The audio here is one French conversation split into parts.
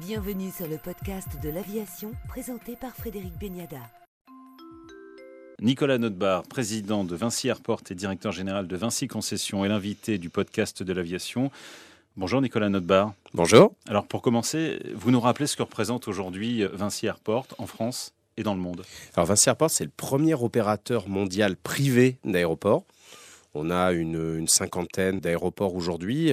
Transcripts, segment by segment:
Bienvenue sur le podcast de l'aviation présenté par Frédéric Beniada. Nicolas Notbar, président de Vinci Airport et directeur général de Vinci Concessions, est l'invité du podcast de l'aviation. Bonjour Nicolas Notbar. Bonjour. Alors pour commencer, vous nous rappelez ce que représente aujourd'hui Vinci Airport en France et dans le monde Alors Vinci Airport, c'est le premier opérateur mondial privé d'aéroports. On a une, une cinquantaine d'aéroports aujourd'hui.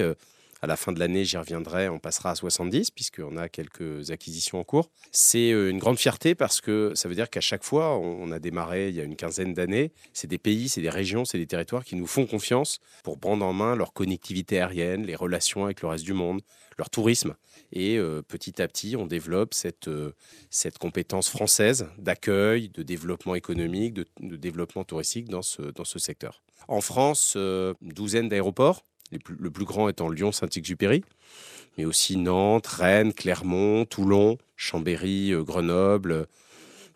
À la fin de l'année, j'y reviendrai, on passera à 70 puisqu'on a quelques acquisitions en cours. C'est euh, une grande fierté parce que ça veut dire qu'à chaque fois, on a démarré il y a une quinzaine d'années, c'est des pays, c'est des régions, c'est des territoires qui nous font confiance pour prendre en main leur connectivité aérienne, les relations avec le reste du monde, leur tourisme. Et euh, petit à petit, on développe cette, euh, cette compétence française d'accueil, de développement économique, de, développement touristique dans ce, dans ce secteur. En France, une douzaine d'aéroports le plus grand étant Lyon-Saint-Exupéry, mais aussi Nantes, Rennes, Clermont, Toulon, Chambéry, euh, Grenoble. Euh,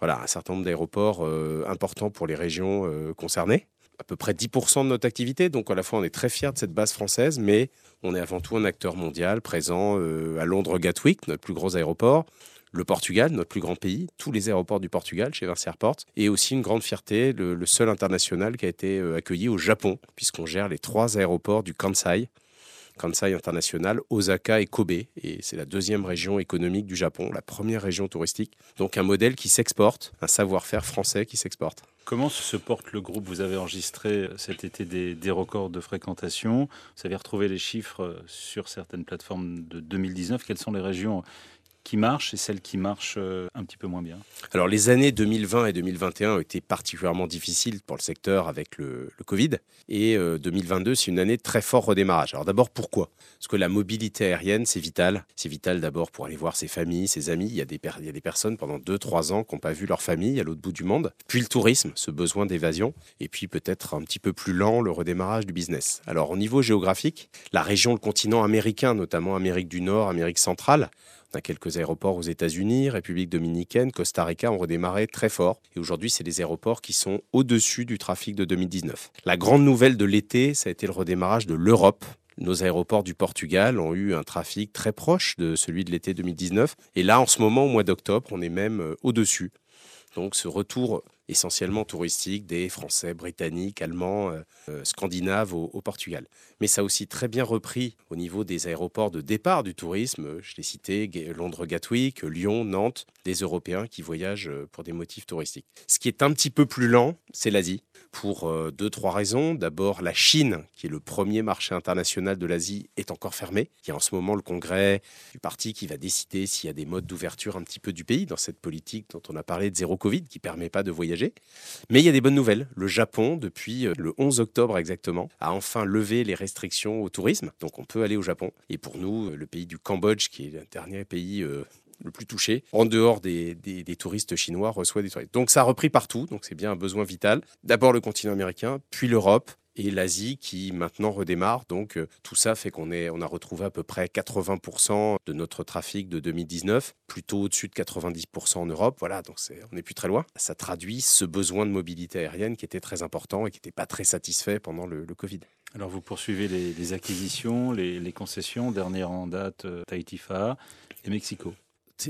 voilà, un certain nombre d'aéroports euh, importants pour les régions concernées. À peu près 10% de notre activité, donc à la fois on est très fiers de cette base française, mais on est avant tout un acteur mondial présent à Londres Gatwick, notre plus gros aéroport, le Portugal, notre plus grand pays, tous les aéroports du Portugal chez Vinci Airport, et aussi une grande fierté, le, seul international qui a été euh, accueilli au Japon, puisqu'on gère les trois aéroports du Kansai, Kansai International, Osaka et Kobe. Et c'est la deuxième région économique du Japon, la première région touristique. Donc un modèle qui s'exporte, un savoir-faire français qui s'exporte. Comment se porte le groupe? Vous avez enregistré cet été des, des, records de fréquentation. Vous avez retrouvé les chiffres sur certaines plateformes de 2019. Quelles sont les régions qui marche et celles qui marchent euh, un petit peu moins bien Alors les années 2020 et 2021 ont été particulièrement difficiles pour le secteur avec le, Covid et 2022 euh, c'est une année de très fort redémarrage. Alors d'abord pourquoi? Parce que la mobilité aérienne c'est vital. C'est vital d'abord pour aller voir ses familles, ses amis. Il y a des, il y a des personnes pendant 2-3 ans qui n'ont pas vu leur famille à l'autre bout du monde. Puis le tourisme, ce besoin d'évasion et puis peut-être un petit peu plus lent le redémarrage du business. Alors au niveau géographique, la région, le continent américain, notamment Amérique du Nord, Amérique centrale, quelques aéroports aux États-Unis, République dominicaine, Costa Rica ont redémarré très fort. Et aujourd'hui, c'est les aéroports qui sont au-dessus du trafic de 2019. La grande nouvelle de l'été, ça a été le redémarrage de l'Europe. Nos aéroports du Portugal ont eu un trafic très proche de celui de l'été 2019. Et là, en ce moment, au mois d'octobre, on est même euh, au-dessus. Donc ce retour essentiellement touristique des Français, Britanniques, Allemands, euh, euh, Scandinaves au, Portugal. Mais ça a aussi très bien repris au niveau des aéroports de départ du tourisme. Je l'ai cité, Londres Gatwick, Lyon, Nantes, des Européens qui voyagent euh, pour des motifs touristiques. Ce qui est un petit peu plus lent, c'est l'Asie pour euh, deux, trois raisons. D'abord, la Chine, qui est le premier marché international de l'Asie, est encore fermée. Il y a en ce moment le congrès du parti qui va décider s'il y a des modes d'ouverture un petit peu du pays dans cette politique dont on a parlé de zéro Covid, qui permet pas de voyager. Mais il y a des bonnes nouvelles. Le Japon, depuis euh, le 11 octobre exactement, a enfin levé les restrictions au tourisme. Donc on peut aller au Japon. Et pour nous, le pays du Cambodge, qui est le dernier pays euh, le plus touché, en dehors des, touristes chinois, reçoit des touristes. Donc ça a repris partout, donc c'est bien un besoin vital. D'abord le continent américain, puis l'Europe, et l'Asie qui maintenant redémarre. Donc euh, tout ça fait qu'on on a retrouvé à peu près 80% de notre trafic de 2019, plutôt au-dessus de 90% en Europe. Voilà, donc on n'est plus très loin. Ça traduit ce besoin de mobilité aérienne qui était très important et qui n'était pas très satisfait pendant le, Covid. Alors vous poursuivez les, acquisitions, les, concessions, dernière en date, euh, Tahitifa et Mexico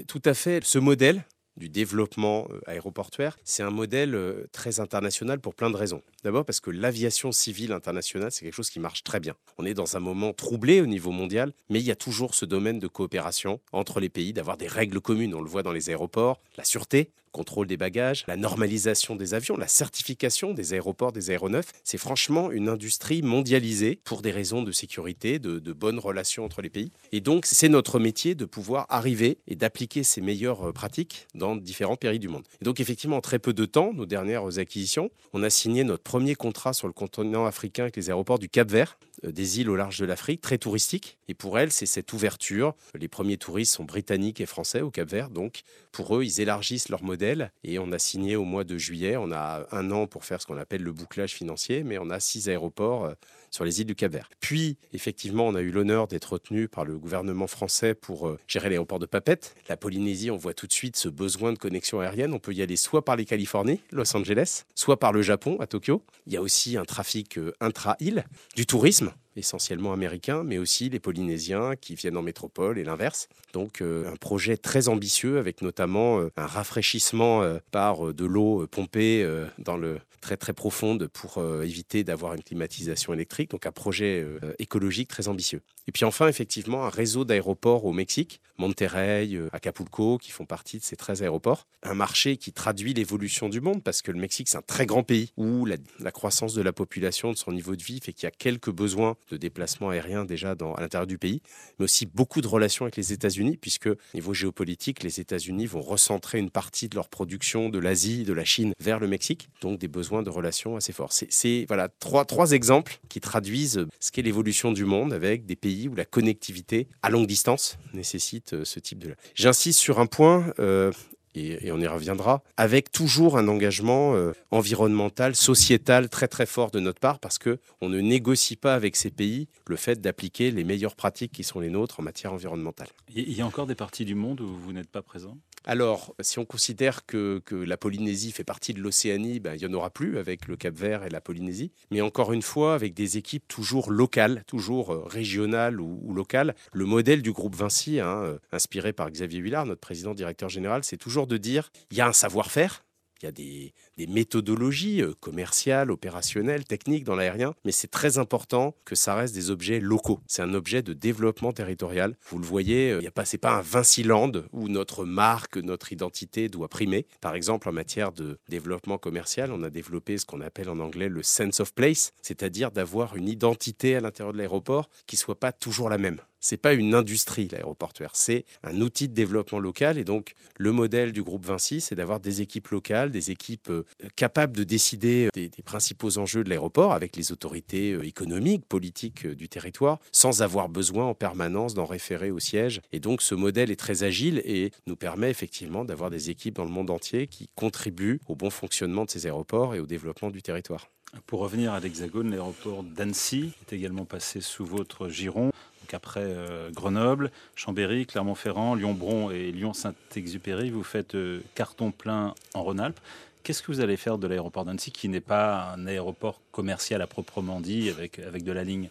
tout à fait. Ce modèle du développement euh, aéroportuaire, c'est un modèle euh, très international pour plein de raisons. D'abord parce que l'aviation civile internationale, c'est quelque chose qui marche très bien. On est dans un moment troublé au niveau mondial, mais il y a toujours ce domaine de coopération entre les pays, d'avoir des règles communes. On le voit dans les aéroports, la sûreté, contrôle des bagages, la normalisation des avions, la certification des aéroports, des aéronefs. C'est franchement une industrie mondialisée pour des raisons de sécurité, de, bonnes relations entre les pays. Et donc, c'est notre métier de pouvoir arriver et d'appliquer ces meilleures euh, pratiques dans différents pays du monde. Et donc, effectivement, en très peu de temps, nos dernières acquisitions, on a signé notre premier contrat sur le continent africain avec les aéroports du Cap Vert, euh, des îles au large de l'Afrique, très touristique. Et pour elles, c'est cette ouverture. Les premiers touristes sont britanniques et français au Cap Vert. Donc, pour eux, ils élargissent leur modèle et on a signé au mois de juillet. On a un an pour faire ce qu'on appelle le bouclage financier, mais on a six aéroports euh, sur les îles du Cap-Vert. Puis, effectivement, on a eu l'honneur d'être retenu par le gouvernement français pour euh, gérer l'aéroport de Papette. La Polynésie, on voit tout de suite ce besoin de connexion aérienne. On peut y aller soit par les Californies, Los Angeles, soit par le Japon, à Tokyo. Il y a aussi un trafic euh, intra-île, du tourisme essentiellement américains, mais aussi les Polynésiens qui viennent en métropole et l'inverse. Donc un projet très ambitieux avec notamment un rafraîchissement par de l'eau pompée dans le très très profonde pour éviter d'avoir une climatisation électrique. Donc un projet écologique très ambitieux. Et puis enfin, effectivement, un réseau d'aéroports au Mexique, Monterrey, Acapulco, qui font partie de ces 13 aéroports. Un marché qui traduit l'évolution du monde, parce que le Mexique, c'est un très grand pays où la, croissance de la population, de son niveau de vie, fait qu'il y a quelques besoins de déplacement aérien déjà dans, à l'intérieur du pays, mais aussi beaucoup de relations avec les États-Unis, puisque niveau géopolitique, les États-Unis vont recentrer une partie de leur production de l'Asie, de la Chine vers le Mexique, donc des besoins de relations assez forts. C'est voilà trois, trois exemples qui traduisent ce qu'est l'évolution du monde avec des pays où la connectivité à longue distance nécessite euh, ce type de... J'insiste sur un point, euh, et, on y reviendra, avec toujours un engagement euh, environnemental, sociétal très très fort de notre part, parce que on ne négocie pas avec ces pays le fait d'appliquer les meilleures pratiques qui sont les nôtres en matière environnementale. Il y a encore des parties du monde où vous n'êtes pas présent? Alors, si on considère que, la Polynésie fait partie de l'Océanie, ben, il n'y en aura plus avec le Cap Vert et la Polynésie. Mais encore une fois, avec des équipes toujours locales, toujours euh, régionales ou, locales. Le modèle du groupe Vinci, hein, euh, inspiré par Xavier Huillard, notre président directeur général, c'est toujours de dire il y a un savoir-faire, il y a des, méthodologies euh, commerciales, opérationnelles, techniques dans l'aérien, mais c'est très important que ça reste des objets locaux. C'est un objet de développement territorial. Vous le voyez, euh, il y a pas, c'est pas un Vinci-Land où notre marque, notre identité doit primer. Par exemple, en matière de développement commercial, on a développé ce qu'on appelle en anglais le sense of place, c'est-à-dire d'avoir une identité à l'intérieur de l'aéroport qui soit pas toujours la même c'est pas une industrie l'aéroportuaire, c'est un outil de développement local et donc le modèle du groupe Vinci, c'est d'avoir des équipes locales, des équipes euh, capables de décider euh, des, principaux enjeux de l'aéroport avec les autorités euh, économiques, politiques du territoire, sans avoir besoin en permanence d'en référer au siège. Et donc ce modèle est très agile et nous permet effectivement d'avoir des équipes dans le monde entier qui contribuent au bon fonctionnement de ces aéroports et au développement du territoire. Pour revenir à l'Hexagone, l'aéroport d'Annecy est également passé sous votre giron après euh, Grenoble, Chambéry, Clermont-Ferrand, Lyon-Bron et Lyon-Saint-Exupéry, vous faites euh, carton plein en Rhône-Alpes. Qu'est-ce que vous allez faire de l'aéroport d'Annecy, qui n'est pas un aéroport commercial à proprement dit, avec, avec de la ligne?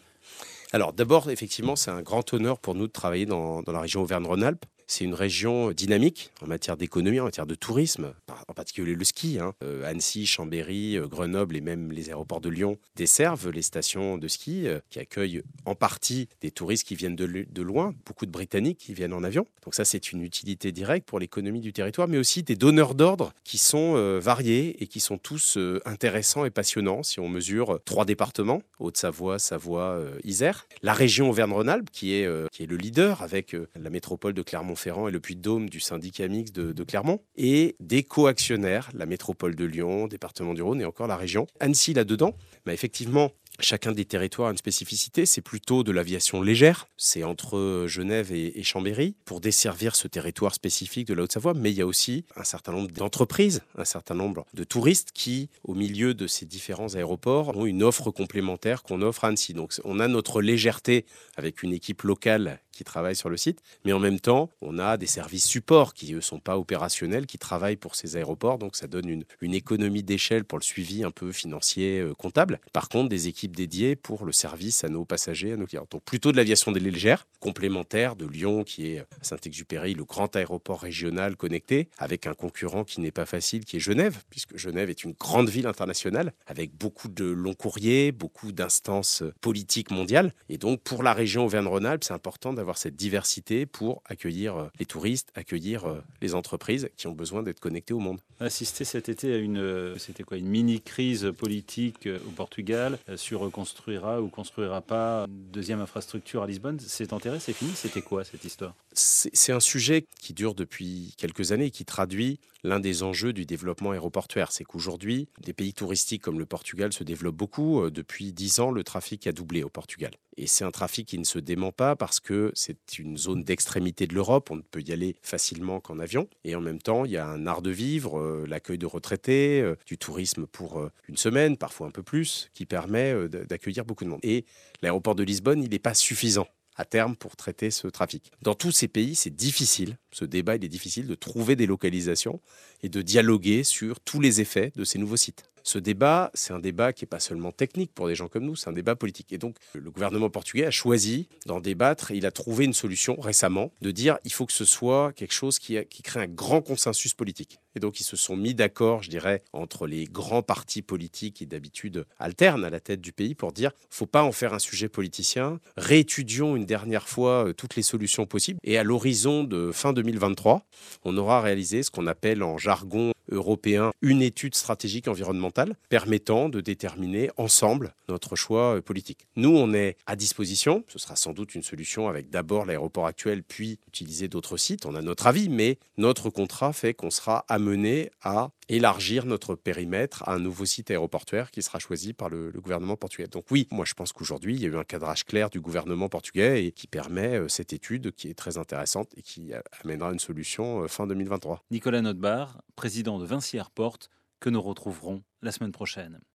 Alors d'abord, effectivement, c'est un grand honneur pour nous de travailler dans, dans la région Auvergne-Rhône-Alpes. C'est une région dynamique en matière d'économie, en matière de tourisme, en particulier le ski. Hein. Euh, Annecy, Chambéry, euh, Grenoble et même les aéroports de Lyon desservent les stations de ski euh, qui accueillent en partie des touristes qui viennent de, loin, beaucoup de Britanniques qui viennent en avion. Donc ça, c'est une utilité directe pour l'économie du territoire, mais aussi des donneurs d'ordre qui sont variés et qui sont tous intéressants et passionnants. Si on mesure trois départements, Haute-Savoie, Savoie, Isère, la région Auvergne-Rhône-Alpes qui est, qui est le leader avec la métropole de Clermont ferrand et le Puy-de-Dôme du syndicat mixte de, Clermont, et des co-actionnaires, la métropole de Lyon, département du Rhône et encore la région. Annecy là-dedans, mais effectivement, Chacun des territoires a une spécificité. C'est plutôt de l'aviation légère. C'est entre Genève et, Chambéry pour desservir ce territoire spécifique de la Haute-Savoie. Mais il y a aussi un certain nombre d'entreprises, un certain nombre de touristes qui, au milieu de ces différents aéroports, ont une offre complémentaire qu'on offre à Annecy. Donc on a notre légèreté avec une équipe locale qui travaille sur le site, mais en même temps, on a des services supports qui, eux, sont pas opérationnels, qui travaillent pour ces aéroports, donc ça donne une, une économie d'échelle pour le suivi un peu financier, euh, comptable. Par contre, des équipes dédiées pour le service à nos passagers, à nos clients. Donc plutôt de l'aviation légère, complémentaire de Lyon, qui est Saint-Exupéry, le grand aéroport régional connecté, avec un concurrent qui n'est pas facile, qui est Genève, puisque Genève est une grande ville internationale, avec beaucoup de longs courriers, beaucoup d'instances politiques mondiales. Et donc, pour la région Auvergne-Rhône-Alpes, c'est important d'avoir cette diversité pour accueillir euh, les touristes, accueillir euh, les entreprises qui ont besoin d'être connectées au monde. Assister cet été à une, euh, c'était quoi, une mini crise politique au Portugal sur construira ou construira pas une deuxième infrastructure à Lisbonne. C'est enterré, c'est fini. C'était quoi cette histoire? C'est un sujet qui dure depuis quelques années qui traduit l'un des enjeux du développement aéroportuaire. C'est qu'aujourd'hui, des pays touristiques comme le Portugal se développent beaucoup. Depuis dix ans, le trafic a doublé au Portugal. Et c'est un trafic qui ne se dément pas parce que c'est une zone d'extrémité de l'Europe. On ne peut y aller facilement qu'en avion. Et en même temps, il y a un art de vivre, euh, l'accueil de retraités, euh, du tourisme pour euh, une semaine, parfois un peu plus, qui permet d'accueillir beaucoup de monde. Et l'aéroport de Lisbonne, il n'est pas suffisant à terme pour traiter ce trafic. Dans tous ces pays, c'est difficile, ce débat il est difficile de trouver des localisations et de dialoguer sur tous les effets de ces nouveaux sites. Ce débat, c'est un débat qui n'est pas seulement technique pour des gens comme nous, c'est un débat politique. Et donc, le gouvernement portugais a choisi d'en débattre. Il a trouvé une solution récemment de dire il faut que ce soit quelque chose qui, qui crée un grand consensus politique. Et donc, ils se sont mis d'accord, je dirais, entre les grands partis politiques qui d'habitude alternent à la tête du pays pour dire faut pas en faire un sujet politicien. Réétudions une dernière fois euh, toutes les solutions possibles. Et à l'horizon de fin 2023, on aura réalisé ce qu'on appelle en jargon européen une étude stratégique environnementale permettant de déterminer ensemble notre choix euh, politique. Nous, on est à disposition. Ce sera sans doute une solution avec d'abord l'aéroport actuel, puis utiliser d'autres sites. On a notre avis, mais notre contrat fait qu'on sera amené à élargir notre périmètre à un nouveau site aéroportuaire qui sera choisi par le, gouvernement portugais. Donc oui, moi je pense qu'aujourd'hui, il y a eu un cadrage clair du gouvernement portugais et qui permet euh, cette étude qui est très intéressante et qui euh, amènera une solution fin 2023. Nicolas Notbar, président de Vinci Airport, que nous retrouverons la semaine prochaine.